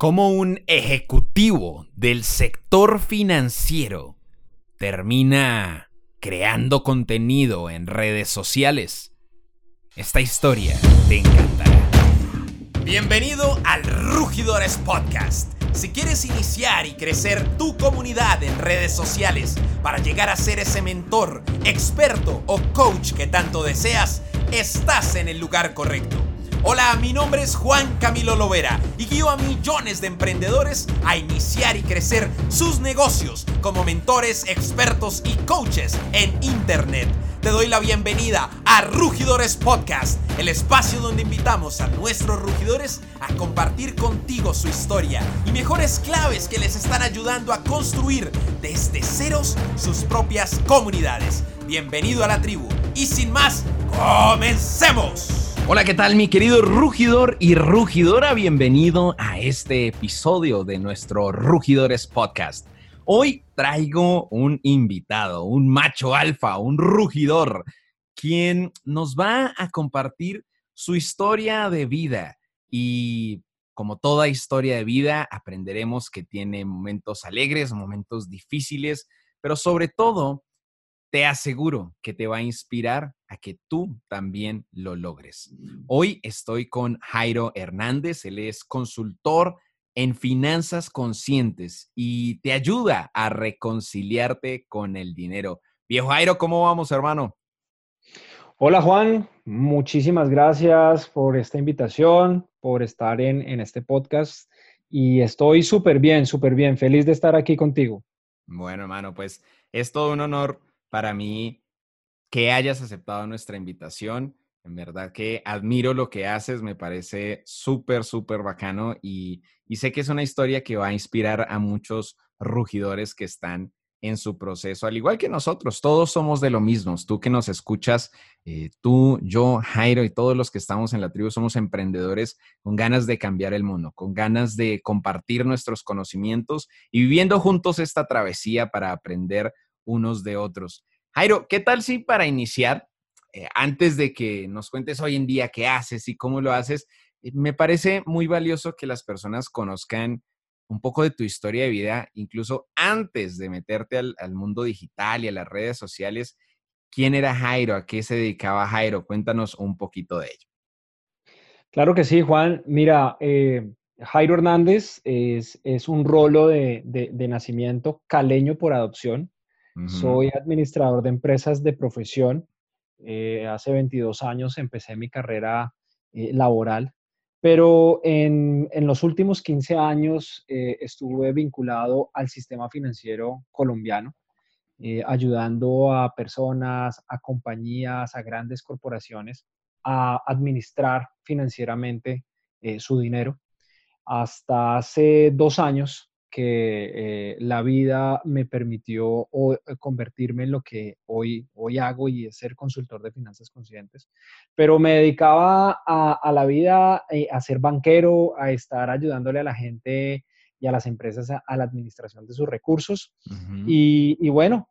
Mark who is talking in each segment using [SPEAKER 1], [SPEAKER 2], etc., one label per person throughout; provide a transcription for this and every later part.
[SPEAKER 1] cómo un ejecutivo del sector financiero termina creando contenido en redes sociales. Esta historia te encantará. Bienvenido al Rugidores Podcast. Si quieres iniciar y crecer tu comunidad en redes sociales para llegar a ser ese mentor, experto o coach que tanto deseas, estás en el lugar correcto. Hola, mi nombre es Juan Camilo Lovera y guío a millones de emprendedores a iniciar y crecer sus negocios como mentores, expertos y coaches en Internet. Te doy la bienvenida a Rugidores Podcast, el espacio donde invitamos a nuestros rugidores a compartir contigo su historia y mejores claves que les están ayudando a construir desde ceros sus propias comunidades. Bienvenido a la tribu y sin más, comencemos. Hola, ¿qué tal mi querido rugidor y rugidora? Bienvenido a este episodio de nuestro Rugidores Podcast. Hoy traigo un invitado, un macho alfa, un rugidor, quien nos va a compartir su historia de vida y como toda historia de vida, aprenderemos que tiene momentos alegres, momentos difíciles, pero sobre todo te aseguro que te va a inspirar a que tú también lo logres. Hoy estoy con Jairo Hernández, él es consultor en finanzas conscientes y te ayuda a reconciliarte con el dinero. Viejo Jairo, ¿cómo vamos, hermano?
[SPEAKER 2] Hola Juan, muchísimas gracias por esta invitación, por estar en, en este podcast y estoy súper bien, súper bien, feliz de estar aquí contigo.
[SPEAKER 1] Bueno, hermano, pues es todo un honor para mí que hayas aceptado nuestra invitación. En verdad que admiro lo que haces, me parece súper, súper bacano y, sé que es una historia que va a inspirar a muchos rugidores que están en su proceso, al igual que nosotros, todos somos de lo mismo. Tú que nos escuchas, eh, tú, yo, Jairo y todos los que estamos en la tribu somos emprendedores con ganas de cambiar el mundo, con ganas de compartir nuestros conocimientos y viviendo juntos esta travesía para aprender unos de otros. Jairo, ¿qué tal si para iniciar, eh, antes de que nos cuentes hoy en día qué haces y cómo lo haces, eh, me parece muy valioso que las personas conozcan un poco de tu historia de vida, incluso antes de meterte al, mundo digital y a las redes sociales. ¿Quién era Jairo? ¿A qué se dedicaba Jairo? Cuéntanos un poquito de ello.
[SPEAKER 2] Claro que sí, Juan. Mira, eh, Jairo Hernández es, un rolo de, nacimiento caleño por adopción. Soy administrador de empresas de profesión. Eh, hace 22 años empecé mi carrera eh, laboral, pero en, los últimos 15 años eh, estuve vinculado al sistema financiero colombiano, ayudando a personas, a compañías, a grandes corporaciones a administrar financieramente su dinero. Hasta hace dos años que eh, la vida me permitió eh, convertirme en lo que hoy, hoy hago y es ser consultor de finanzas conscientes. Pero me dedicaba a, la vida, eh, a ser banquero, a estar ayudándole a la gente y a las empresas a, la administración de sus recursos. y, bueno,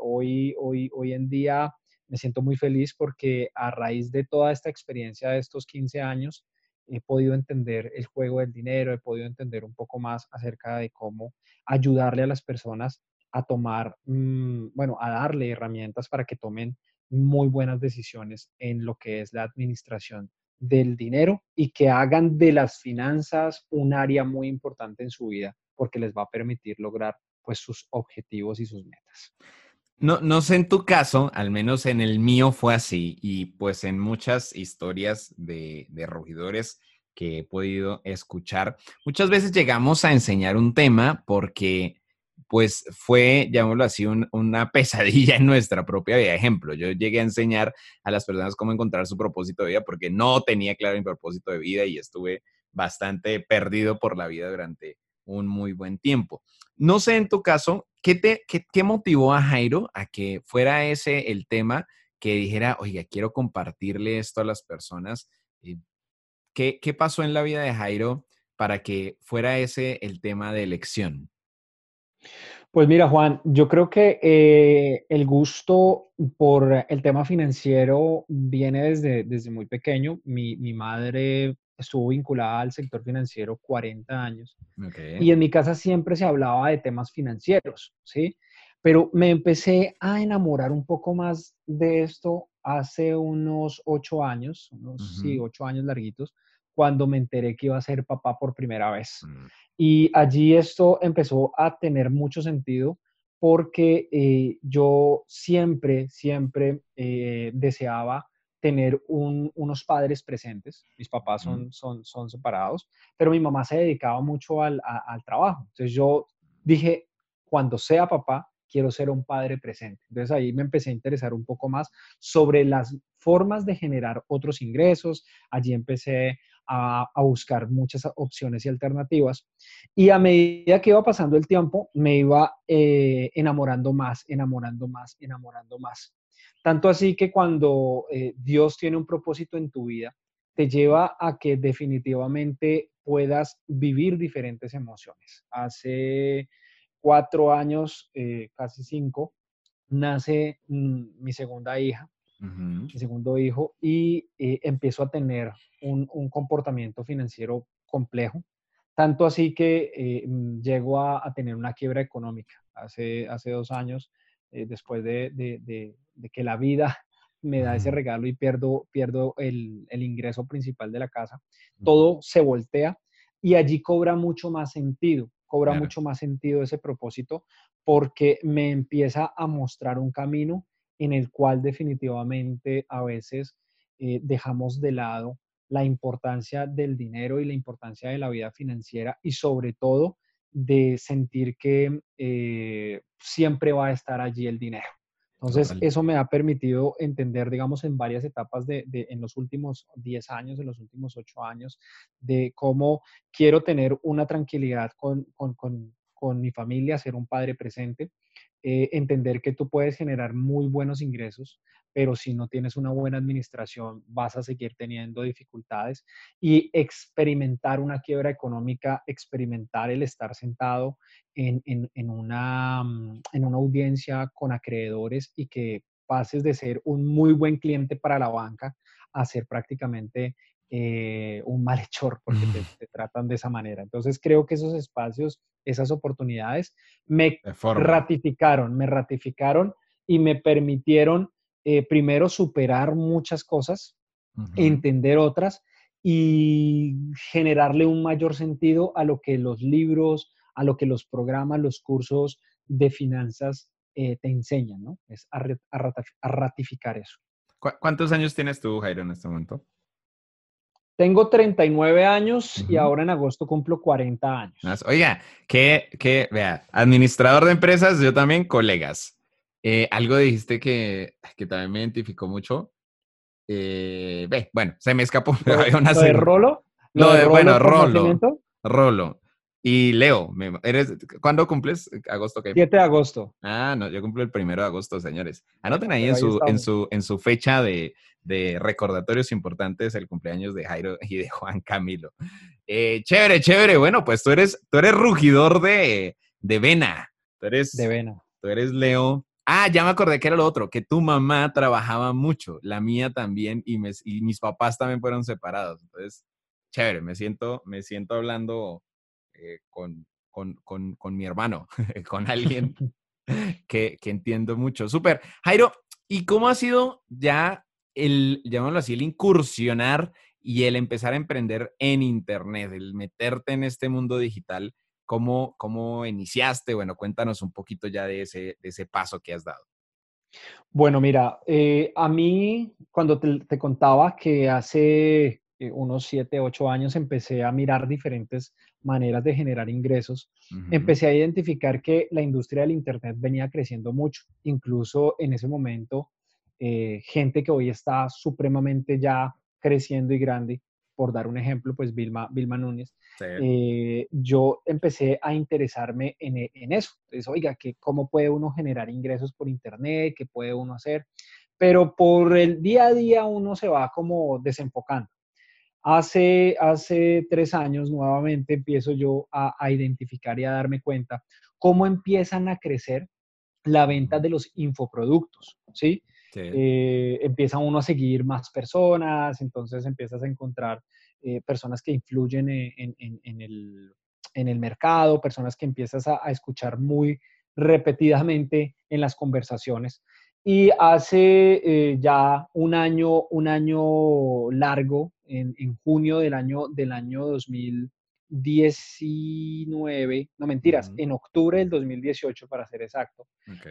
[SPEAKER 2] hoy, hoy, hoy en día me siento muy feliz porque a raíz de toda esta experiencia de estos 15 años, he podido entender el juego del dinero, he podido entender un poco más acerca de cómo ayudarle a las personas a tomar, mm, bueno, a darle herramientas para que tomen muy buenas decisiones en lo que es la administración del dinero y que hagan de las finanzas un área muy importante en su vida porque les va a permitir lograr pues sus objetivos y sus metas.
[SPEAKER 1] No, no sé en tu caso, al menos en el mío fue así, y pues en muchas historias de, de rugidores que he podido escuchar, muchas veces llegamos a enseñar un tema porque pues fue, llamémoslo así, una pesadilla en nuestra propia vida. Ejemplo, yo llegué a enseñar a las personas cómo encontrar su propósito de vida porque no tenía claro mi propósito de vida y estuve bastante perdido por la vida durante un muy buen tiempo. No sé en tu caso, ¿qué, te, qué, motivó a Jairo a que fuera ese el tema que dijera, oiga, quiero compartirle esto a las personas? Eh, ¿Qué, ¿Qué pasó en la vida de Jairo para que fuera ese el tema de elección?
[SPEAKER 2] Pues mira, Juan, yo creo que eh, el gusto por el tema financiero viene desde, desde muy pequeño. Mi, mi madre estuvo vinculada al sector financiero 40 años. Y en mi casa siempre se hablaba de temas financieros, ¿sí? Pero me empecé a enamorar un poco más de esto hace unos ocho años, unos, sí, ocho años larguitos, cuando me enteré que iba a ser papá por primera vez. Mm. Y allí esto empezó a tener mucho sentido porque eh, yo siempre, siempre eh, deseaba tener unos padres presentes. Mis papás son, son, son separados, pero mi mamá se dedicaba mucho al, al trabajo. Entonces yo dije, cuando sea papá, quiero ser un padre presente. Entonces ahí me empecé a interesar un poco más sobre las formas de generar otros ingresos. Allí empecé a, buscar muchas opciones y alternativas. Y a medida que iba pasando el tiempo, me iba eh, enamorando más, enamorando más, enamorando más. Tanto así que cuando eh, Dios tiene un propósito en tu vida, te lleva a que definitivamente puedas vivir diferentes emociones. Hace cuatro años, eh, casi cinco, nace mm, mi segunda hija, mi segundo hijo, y eh, empiezo a tener un, comportamiento financiero complejo, tanto así que eh, llego a, tener una quiebra económica. Hace, hace dos años, después de, que la vida me da ese regalo y pierdo, pierdo el, ingreso principal de la casa, todo se voltea y allí cobra mucho más sentido cobra mucho más sentido ese propósito porque me empieza a mostrar un camino en el cual definitivamente a veces eh, dejamos de lado la importancia del dinero y la importancia de la vida financiera y sobre todo de sentir que eh, siempre va a estar allí el dinero. Entonces, eso me ha permitido entender, digamos, en varias etapas de, en los últimos 10 años, en los últimos 8 años, de cómo quiero tener una tranquilidad con, con, con, con mi familia, ser un padre presente, eh, entender que tú puedes generar muy buenos ingresos, pero si no tienes una buena administración vas a seguir teniendo dificultades. Y experimentar una quiebra económica, experimentar el estar sentado en, en, una, mm, en una audiencia con acreedores y que pases de ser un muy buen cliente para la banca a ser prácticamente eh, un malhechor porque te, te, tratan de esa manera. Entonces creo que esos espacios, esas oportunidades me ratificaron, me ratificaron y me permitieron eh, primero superar muchas cosas, entender otras y generarle un mayor sentido a lo que los libros, a lo que los programas, los cursos de finanzas eh, te enseñan, ¿no? Es a, ratificar eso.
[SPEAKER 1] ¿Cuántos años tienes tú, Jairo, en este momento?
[SPEAKER 2] Tengo 39 años y ahora en agosto cumplo 40 años.
[SPEAKER 1] Oiga, que, que, vea, administrador de empresas, yo también colegas. Eh, algo dijiste que, que también me identificó mucho. Eh, ve, bueno, se me escapó.
[SPEAKER 2] Pero hay una ¿Lo de Rolo?
[SPEAKER 1] ¿Lo de, bueno, Rolo. Rolo. Y Leo, eres, ¿cuándo cumples? ¿Agosto qué?
[SPEAKER 2] 7 de agosto.
[SPEAKER 1] Ah, no, yo cumplo el primero de agosto, señores. Anoten ahí, en, su, en, su, en su fecha de, de, recordatorios importantes el cumpleaños de Jairo y de Juan Camilo. Eh, chévere, chévere. Bueno, pues tú eres, tú eres rugidor de, de vena. Tú eres,
[SPEAKER 2] de vena.
[SPEAKER 1] Tú eres Leo Ah, ya me acordé que era lo otro, que tu mamá trabajaba mucho, la mía también, y, mis papás también fueron separados. Entonces, chévere, me siento, me siento hablando eh, con, mi hermano, con alguien que, entiendo mucho. Súper. Jairo, ¿y cómo ha sido ya el, llamémoslo así, el incursionar y el empezar a emprender en Internet, el meterte en este mundo digital? ¿Cómo, ¿Cómo iniciaste? Bueno, cuéntanos un poquito ya de ese, de ese paso que has dado.
[SPEAKER 2] Bueno, mira, eh, a mí cuando te, contaba que hace eh, unos siete, ocho años empecé a mirar diferentes maneras de generar ingresos, empecé a identificar que la industria del Internet venía creciendo mucho. Incluso en ese momento, eh, gente que hoy está supremamente ya creciendo y grande, por dar un ejemplo, pues Vilma, Vilma Núñez, eh, yo empecé a interesarme en, en eso. Entonces, oiga, que ¿cómo puede uno generar ingresos por Internet? ¿Qué puede uno hacer? Pero por el día a día uno se va como desenfocando. Hace, hace tres años nuevamente empiezo yo a, a identificar y a darme cuenta cómo empiezan a crecer la venta de los infoproductos, ¿sí? Eh, empieza uno a seguir más personas, entonces empiezas a encontrar eh, personas que influyen en, el, mercado, personas que empiezas a, escuchar muy repetidamente en las conversaciones. Y hace eh, ya un año, un año largo, en, junio del año, del año 2019, no mentiras, en octubre del 2018 para ser exacto,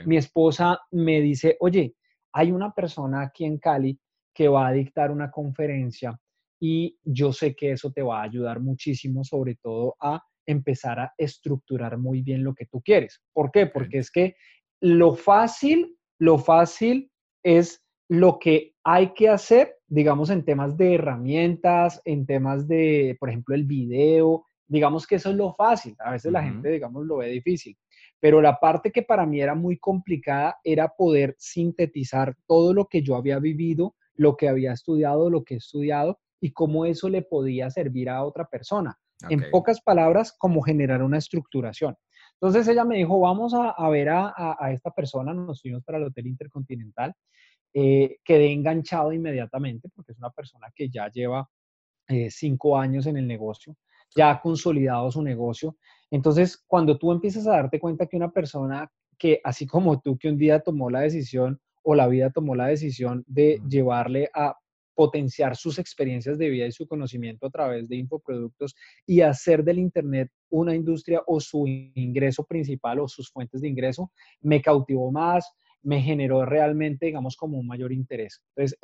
[SPEAKER 2] mi esposa me dice, oye, hay una persona aquí en Cali que va a dictar una conferencia y yo sé que eso te va a ayudar muchísimo, sobre todo a empezar a estructurar muy bien lo que tú quieres. ¿Por qué? Porque es que lo fácil, lo fácil es lo que hay que hacer, digamos, en temas de herramientas, en temas de, por ejemplo, el video, digamos que eso es lo fácil. A veces la gente, digamos, lo ve difícil. Pero la parte que para mí era muy complicada era poder sintetizar todo lo que yo había vivido, lo que había estudiado, lo que he estudiado y cómo eso le podía servir a otra persona. En pocas palabras, cómo generar una estructuración. Entonces ella me dijo, vamos a, ver a, esta persona, nos fuimos para el Hotel Intercontinental, eh, quedé enganchado inmediatamente porque es una persona que ya lleva eh, cinco años en el negocio, ya ha consolidado su negocio. Entonces, cuando tú empiezas a darte cuenta que una persona que, así como tú, que un día tomó la decisión o la vida tomó la decisión de llevarle a potenciar sus experiencias de vida y su conocimiento a través de infoproductos y hacer del Internet una industria o su ingreso principal o sus fuentes de ingreso, me cautivó más, me generó realmente, digamos, como un mayor interés. Entonces,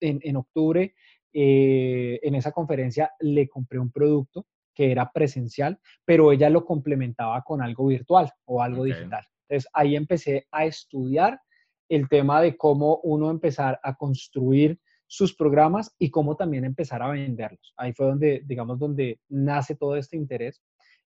[SPEAKER 2] en, octubre, eh, en esa conferencia, le compré un producto que era presencial, pero ella lo complementaba con algo virtual o algo digital. Entonces, ahí empecé a estudiar el tema de cómo uno empezar a construir sus programas y cómo también empezar a venderlos. Ahí fue donde, digamos, donde nace todo este interés.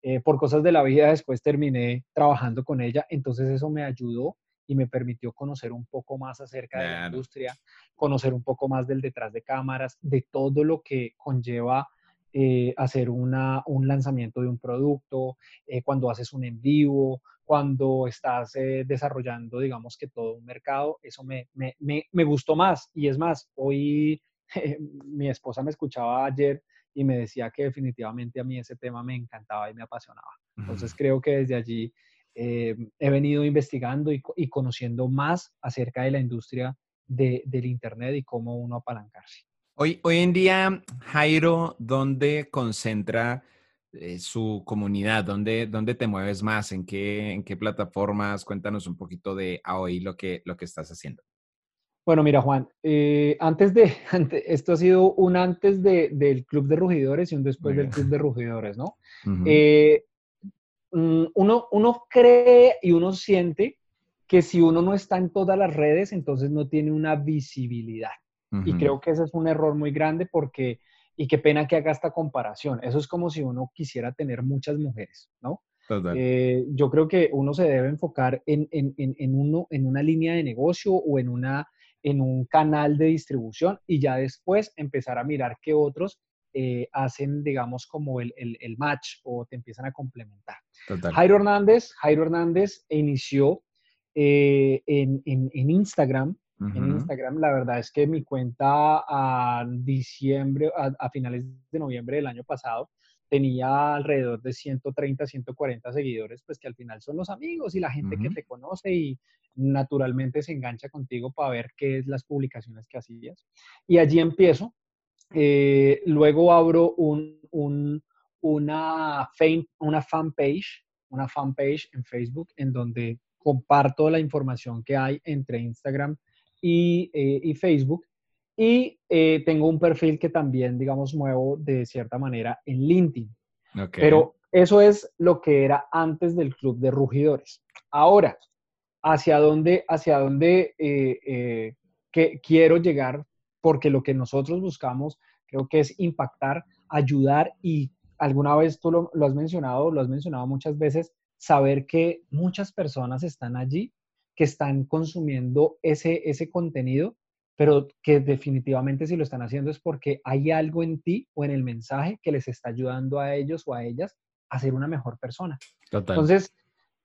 [SPEAKER 2] Eh, por cosas de la vida después terminé trabajando con ella, entonces eso me ayudó y me permitió conocer un poco más acerca de la industria, conocer un poco más del detrás de cámaras, de todo lo que conlleva eh, hacer una, un lanzamiento de un producto, eh, cuando haces un en vivo, cuando estás eh, desarrollando, digamos que todo un mercado, eso me, me, me, gustó más. Y es más, hoy mi esposa me escuchaba ayer y me decía que definitivamente a mí ese tema me encantaba y me apasionaba. Entonces creo que desde allí eh, he venido investigando y, y, conociendo más acerca de la industria de, del Internet y cómo uno apalancarse.
[SPEAKER 1] Hoy, hoy en día, Jairo, ¿dónde concentra eh, su comunidad? ¿Dónde, ¿Dónde te mueves más? ¿En qué, ¿En qué plataformas? Cuéntanos un poquito de hoy lo que, lo que estás haciendo.
[SPEAKER 2] Bueno, mira, Juan, eh, antes de, esto ha sido un antes de, del Club de Rugidores y un después del Club de Rugidores, ¿no? Eh, mm, uno, uno cree y uno siente que si uno no está en todas las redes, entonces no tiene una visibilidad. Y creo que ese es un error muy grande porque y qué pena que haga esta comparación. Eso es como si uno quisiera tener muchas mujeres, ¿no? Eh, yo creo que uno se debe enfocar en, en, en, uno, en una línea de negocio o en, una, en un canal de distribución y ya después empezar a mirar qué otros eh, hacen, digamos, como el, el, el, match o te empiezan a complementar. Jairo Hernández, Jairo Hernández inició eh, en, en Instagram en Instagram. La verdad es que mi cuenta a diciembre, a, finales de noviembre del año pasado, tenía alrededor de 130, 140 seguidores, pues que al final son los amigos y la gente que te conoce y naturalmente se engancha contigo para ver qué es las publicaciones que hacías. Y allí empiezo. Eh, luego abro un, un, una, fan, una fanpage, una fanpage en Facebook en donde comparto la información que hay entre Instagram eh, y, Facebook. Y eh, tengo un perfil que también, digamos, muevo de cierta manera en LinkedIn. Pero eso es lo que era antes del Club de Rugidores. Ahora, ¿hacia dónde, hacia dónde eh, que quiero llegar? Porque lo que nosotros buscamos creo que es impactar, ayudar y alguna vez tú lo, lo has mencionado, lo has mencionado muchas veces, saber que muchas personas están allí que están consumiendo ese, ese contenido, pero que definitivamente si lo están haciendo es porque hay algo en ti o en el mensaje que les está ayudando a ellos o a ellas a ser una mejor persona. Entonces,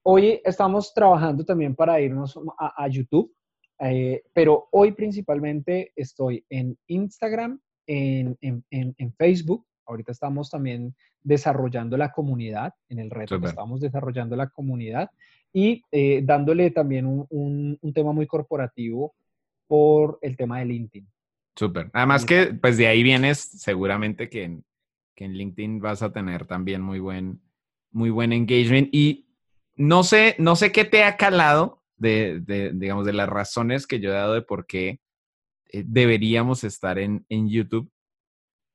[SPEAKER 2] hoy estamos trabajando también para irnos a, YouTube, eh, pero hoy principalmente estoy en Instagram, en, en, en, Facebook Ahorita estamos también desarrollando la comunidad, en el reto que estamos desarrollando la comunidad y eh, dándole también un, tema muy corporativo por el tema de LinkedIn.
[SPEAKER 1] Súper. Además que pues de ahí vienes seguramente que en, que en LinkedIn vas a tener también muy buen, muy buen engagement y no sé, no sé qué te ha calado de, de digamos, de las razones que yo he dado de por qué eh, deberíamos estar en, en YouTube.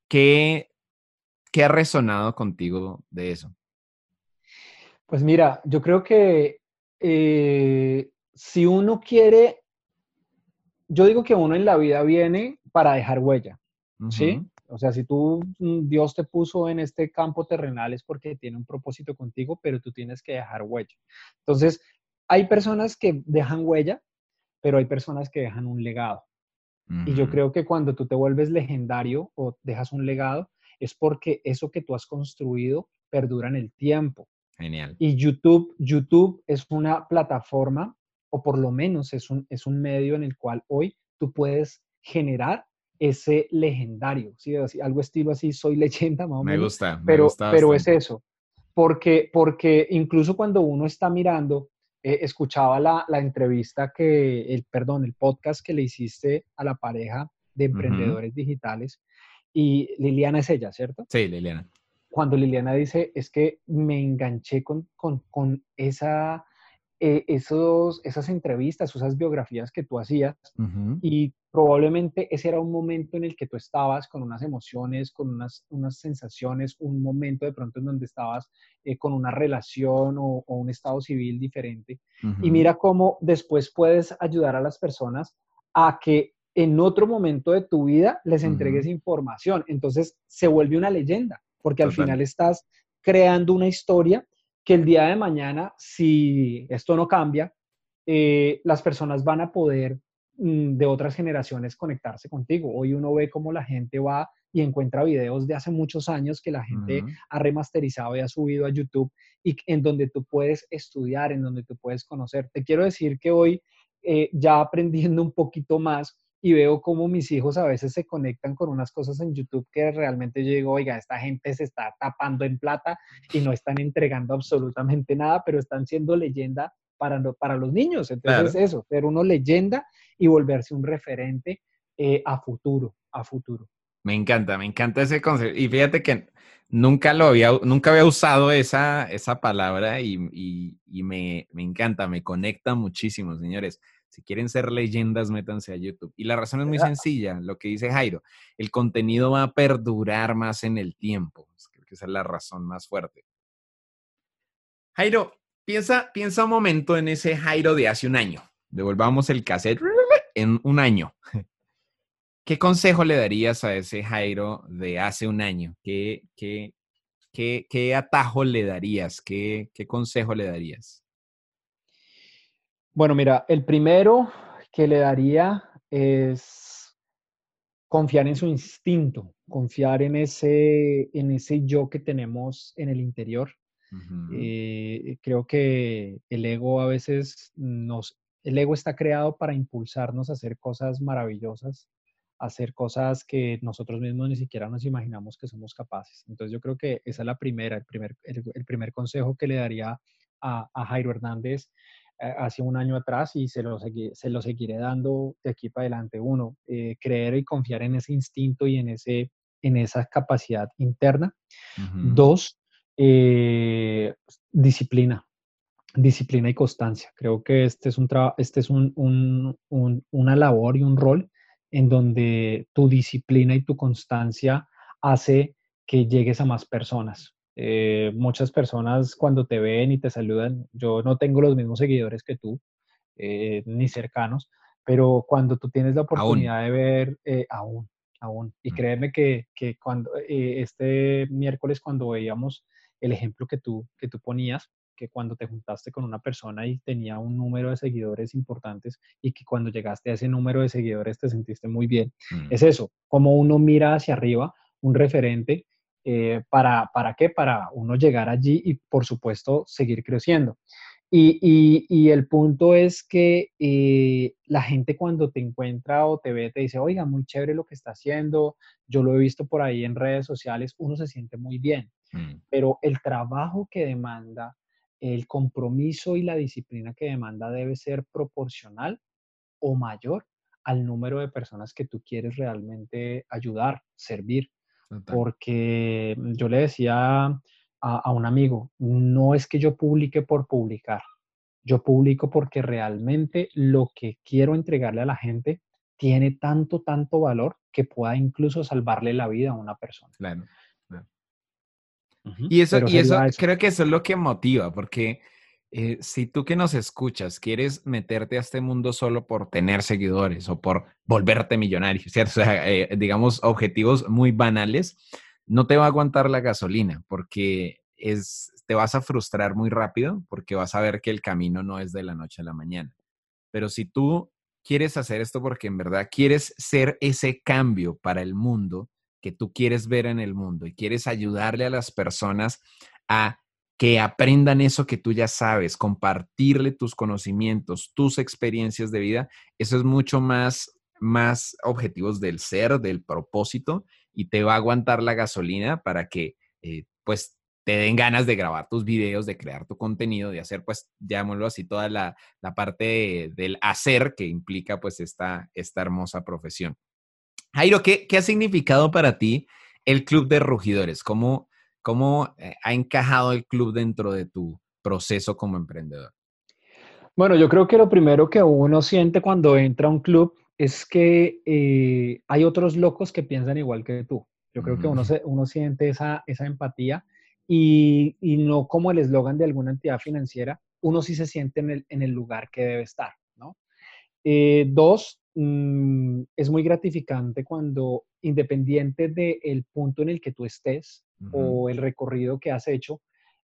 [SPEAKER 1] ¿Qué, ¿Qué ha resonado contigo de eso?
[SPEAKER 2] Pues mira, yo creo que eh, si uno quiere, yo digo que uno en la vida viene para dejar huella, ¿sí? O sea, si tú, mm, Dios te puso en este campo terrenal es porque tiene un propósito contigo, pero tú tienes que dejar huella. Entonces, hay personas que dejan huella, pero hay personas que dejan un legado. Y yo creo que cuando tú te vuelves legendario o dejas un legado, es porque eso que tú has construido perdura en el tiempo.
[SPEAKER 1] Genial.
[SPEAKER 2] Y YouTube, YouTube es una plataforma, o por lo menos es un, es un medio en el cual hoy tú puedes generar ese legendario, ¿sí? algo estilo así, soy leyenda, más o
[SPEAKER 1] menos. Me gusta,
[SPEAKER 2] pero, pero es eso, porque, porque incluso cuando uno está mirando, eh, escuchaba la, la, entrevista que, el, perdón, el podcast que le hiciste a la pareja de emprendedores digitales y Liliana es ella, ¿cierto?
[SPEAKER 1] Sí, Liliana.
[SPEAKER 2] Cuando Liliana dice, es que me enganché con, con, esa, eh, esos, esas entrevistas, esas biografías que tú hacías y probablemente ese era un momento en el que tú estabas con unas emociones, con unas, unas sensaciones, un momento de pronto en donde estabas eh, con una relación o, un estado civil diferente. Y mira cómo después puedes ayudar a las personas a que en otro momento de tu vida les entregues información. Entonces se vuelve una leyenda porque al final estás creando una historia que el día de mañana, si esto no cambia, eh, las personas van a poder de otras generaciones conectarse contigo. Hoy uno ve cómo la gente va y encuentra videos de hace muchos años que la gente ha remasterizado y ha subido a YouTube y en donde tú puedes estudiar, en donde tú puedes conocer. Te quiero decir que hoy, eh, ya aprendiendo un poquito más, y veo cómo mis hijos a veces se conectan con unas cosas en YouTube que realmente yo digo, oiga, esta gente se está tapando en plata y no están entregando absolutamente nada, pero están siendo leyenda para, para los niños. Entonces eso, ser uno leyenda y volverse un referente eh, a futuro, a futuro.
[SPEAKER 1] Me encanta, me encanta ese concepto. Y fíjate que nunca lo había, nunca había usado esa, esa palabra y, y, me, me encanta, me conecta muchísimo, señores. Si quieren ser leyendas, métanse a YouTube. Y la razón es muy sencilla, lo que dice Jairo, el contenido va a perdurar más en el tiempo. Creo que esa es la razón más fuerte. Jairo, piensa, piensa un momento en ese Jairo de hace un año. Devolvamos el cassette en un año. ¿Qué consejo le darías a ese Jairo de hace un año? ¿Qué, qué, qué, qué atajo le darías? ¿Qué, ¿Qué consejo le darías?
[SPEAKER 2] Bueno, mira, el primero que le daría es confiar en su instinto, confiar en ese, en ese yo que tenemos en el interior. Eh, creo que el ego a veces nos, el ego está creado para impulsarnos a hacer cosas maravillosas, a hacer cosas que nosotros mismos ni siquiera nos imaginamos que somos capaces. Entonces yo creo que esa es la primera, el primer, el, primer consejo que le daría a, a Jairo Hernández eh, hace un año atrás y se lo, se lo seguiré dando de aquí para adelante. Uno, eh, creer y confiar en ese instinto y en, ese, en esa capacidad interna. Dos, eh, disciplina. Disciplina y constancia. Creo que este es, un este es un, un, una labor y un rol en donde tu disciplina y tu constancia hace que llegues a más personas. Eh, muchas personas cuando te ven y te saludan, yo no tengo los mismos seguidores que tú, eh, ni cercanos, pero cuando tú tienes la oportunidad de ver, eh, aún, aún, y mm. créeme que, que cuando este miércoles cuando veíamos el ejemplo que tú, que tú ponías, que cuando te juntaste con una persona y tenía un número de seguidores importantes y que cuando llegaste a ese número de seguidores te sentiste muy bien. Mm. Es eso, como uno mira hacia arriba, un referente eh, para, ¿Para qué? Para uno llegar allí y, por supuesto, seguir creciendo. Y, el punto es que eh, la gente cuando te encuentra o te ve, te dice, oiga, muy chévere lo que está haciendo, yo lo he visto por ahí en redes sociales, uno se siente muy bien, mm. pero el trabajo que demanda, el compromiso y la disciplina que demanda debe ser proporcional o mayor al número de personas que tú quieres realmente ayudar, servir. Porque yo le decía a, un amigo, no es que yo publique por publicar, yo publico porque realmente lo que quiero entregarle a la gente tiene tanto, tanto valor que pueda incluso salvarle la vida a una persona.
[SPEAKER 1] Claro. Y eso, y eso, creo que eso es lo que motiva, porque eh, si tú que nos escuchas quieres meterte a este mundo solo por tener seguidores o por volverte millonario, ¿cierto? O sea, eh, digamos, objetivos muy banales, no te va a aguantar la gasolina porque es, te vas a frustrar muy rápido porque vas a ver que el camino no es de la noche a la mañana. Pero si tú quieres hacer esto porque en verdad quieres ser ese cambio para el mundo que tú quieres ver en el mundo y quieres ayudarle a las personas a que aprendan eso que tú ya sabes, compartirle tus conocimientos, tus experiencias de vida, eso es mucho más más objetivos del ser, del propósito, y te va a aguantar la gasolina para que, eh, pues, te den ganas de grabar tus videos, de crear tu contenido, de hacer, pues, llamémoslo así, toda la, parte del hacer que implica, pues, esta, esta hermosa profesión. Jairo, ¿qué, ¿qué, ha significado para ti el Club de Rugidores? ¿Cómo, cómo eh, ha encajado el club dentro de tu proceso como emprendedor?
[SPEAKER 2] Bueno, yo creo que lo primero que uno siente cuando entra a un club es que eh, hay otros locos que piensan igual que tú. Yo creo que uno, se, uno siente esa, esa empatía y, y, no como el eslogan de alguna entidad financiera, uno sí se siente en el, en el lugar que debe estar, ¿no? Eh, dos, mm, es muy gratificante cuando, independiente del punto en el que tú estés o el recorrido que has hecho,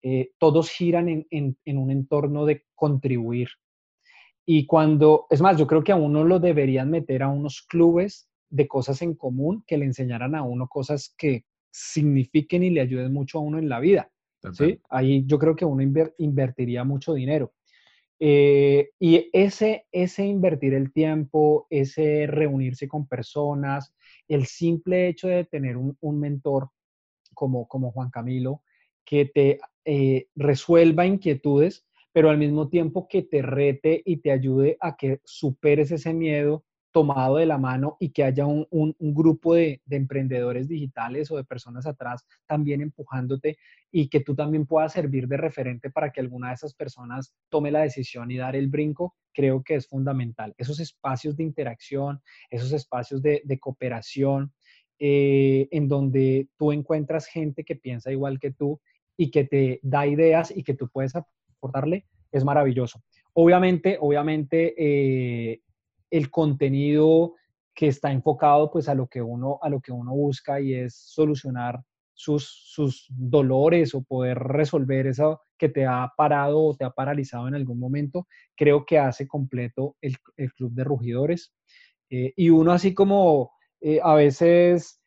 [SPEAKER 2] eh, todos giran en, en, en, un entorno de contribuir y cuando, es más, yo creo que a uno lo deberían meter a unos clubes de cosas en común que le enseñaran a uno cosas que signifiquen y le ayuden mucho a uno en la vida. ¿sí? Ahí yo creo que uno invertiría mucho dinero. Eh, y ese, ese invertir el tiempo, ese reunirse con personas, el simple hecho de tener un, mentor como, como Juan Camilo, que te eh, resuelva inquietudes, pero al mismo tiempo que te rete y te ayude a que superes ese miedo tomado de la mano y que haya un, grupo de, emprendedores digitales o de personas atrás también empujándote y que tú también puedas servir de referente para que alguna de esas personas tome la decisión y dar el brinco, creo que es fundamental. Esos espacios de interacción, esos espacios de, cooperación, eh, en donde tú encuentras gente que piensa igual que tú y que te da ideas y que tú puedes es maravilloso. Obviamente, obviamente, eh, el contenido que está enfocado pues a lo que uno, a lo que uno busca y es solucionar sus, sus dolores o poder resolver eso que te ha parado o te ha paralizado en algún momento, creo que hace completo el, club de rugidores. Eh, y uno así como eh, a veces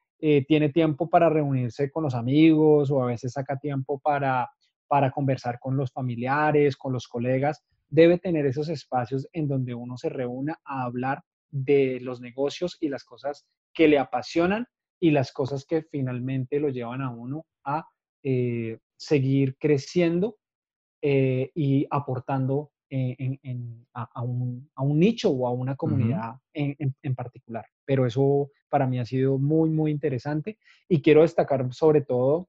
[SPEAKER 2] tiene tiempo para reunirse con los amigos o a veces saca tiempo para para conversar con los familiares, con los colegas, debe tener esos espacios en donde uno se reúna a hablar de los negocios y las cosas que le apasionan y las cosas que finalmente lo llevan a uno a eh, seguir creciendo eh, y aportando a, un, nicho o a una comunidad en, particular. Pero eso para mí ha sido muy, muy interesante y quiero destacar sobre todo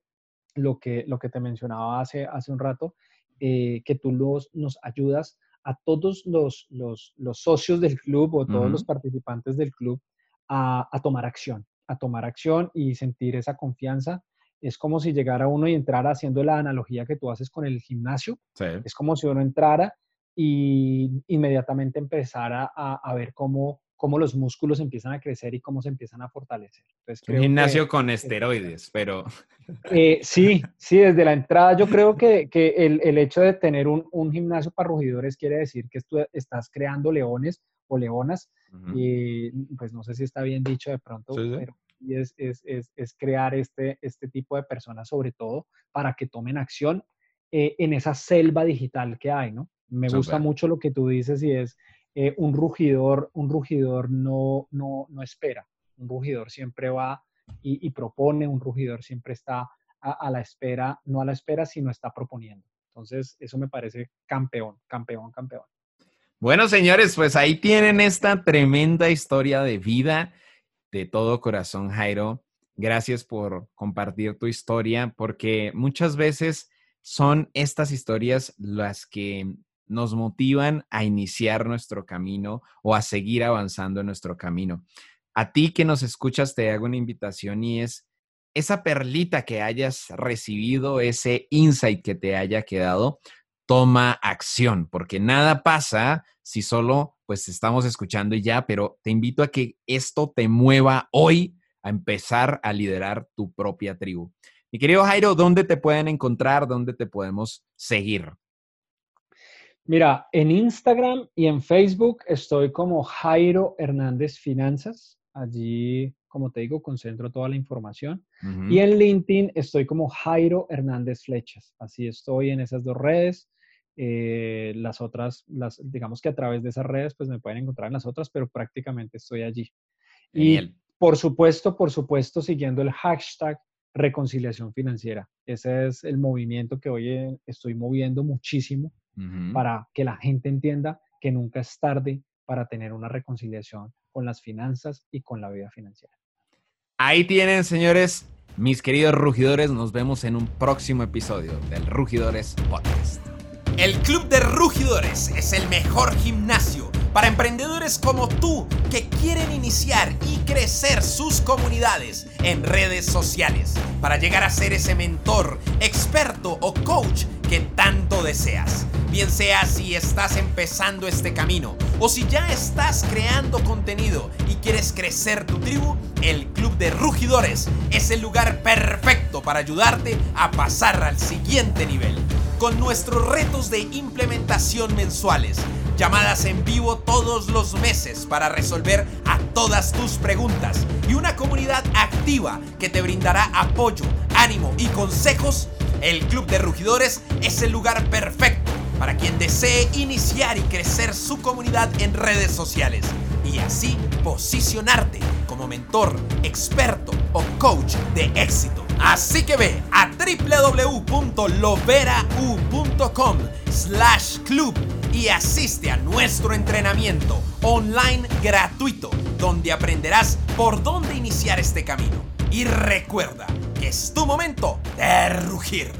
[SPEAKER 2] lo que, lo que te mencionaba hace, hace un rato, eh, que tú los, nos ayudas a todos los, los, los socios del club o todos los participantes del club a, a, tomar acción, a tomar acción y sentir esa confianza. Es como si llegara uno y entrara haciendo la analogía que tú haces con el gimnasio. Es como si uno entrara y inmediatamente empezara a, a ver cómo cómo los músculos empiezan a crecer y cómo se empiezan a fortalecer.
[SPEAKER 1] un gimnasio con esteroides, pero...
[SPEAKER 2] Eh, sí, sí, desde la entrada yo creo que, que el, el, hecho de tener un, un, gimnasio para rugidores quiere decir que tú estás creando leones o leonas, y pues no sé si está bien dicho de pronto, pero es, es, es, es, crear este, este tipo de personas sobre todo para que tomen acción eh, en esa selva digital que hay, ¿no? Me gusta mucho lo que tú dices y es eh, un rugidor, un rugidor no, no, no espera. Un rugidor siempre va y, propone, un rugidor siempre está a, la espera, no a la espera, sino está proponiendo. Entonces, eso me parece campeón, campeón, campeón.
[SPEAKER 1] Bueno, señores, pues ahí tienen esta tremenda historia de vida de todo corazón, Jairo. Gracias por compartir tu historia, porque muchas veces son estas historias las que nos motivan a iniciar nuestro camino o a seguir avanzando en nuestro camino. A ti que nos escuchas, te hago una invitación y es esa perlita que hayas recibido, ese insight que te haya quedado, toma acción, porque nada pasa si solo pues estamos escuchando y ya, pero te invito a que esto te mueva hoy a empezar a liderar tu propia tribu. Mi querido Jairo, ¿dónde te pueden encontrar? ¿Dónde te podemos seguir?
[SPEAKER 2] Mira, en Instagram y en Facebook estoy como Jairo Hernández Finanzas. Allí, como te digo, concentro toda la información. Y en LinkedIn estoy como Jairo Hernández Flechas. Así estoy en esas dos redes. Eh, las otras, las, digamos que a través de esas redes, pues me pueden encontrar en las otras, pero prácticamente estoy allí. Y por supuesto, por supuesto, siguiendo el hashtag reconciliación financiera. Ese es el movimiento que hoy eh, estoy moviendo muchísimo para que la gente entienda que nunca es tarde para tener una reconciliación con las finanzas y con la vida financiera.
[SPEAKER 1] Ahí tienen, señores, mis queridos rugidores. Nos vemos en un próximo episodio del Rugidores Podcast. El Club de Rugidores es el mejor gimnasio para emprendedores como tú que quieren iniciar y crecer sus comunidades en redes sociales para llegar a ser ese mentor, experto o coach que tanto deseas. Bien sea si estás empezando este camino o si ya estás creando contenido y quieres crecer tu tribu, el Club de Rugidores es el lugar perfecto para ayudarte a pasar al siguiente nivel. Con nuestros retos de implementación mensuales, llamadas en vivo todos los meses para resolver a todas tus preguntas y una comunidad activa que te brindará apoyo, ánimo y consejos, el Club de Rugidores es el lugar perfecto para quien desee iniciar y crecer su comunidad en redes sociales y así posicionarte como mentor, experto o coach de éxito. Así que ve a www.loverau.com slash club y asiste a nuestro entrenamiento online gratuito donde aprenderás por dónde iniciar este camino. Y recuerda que es tu momento de rugir.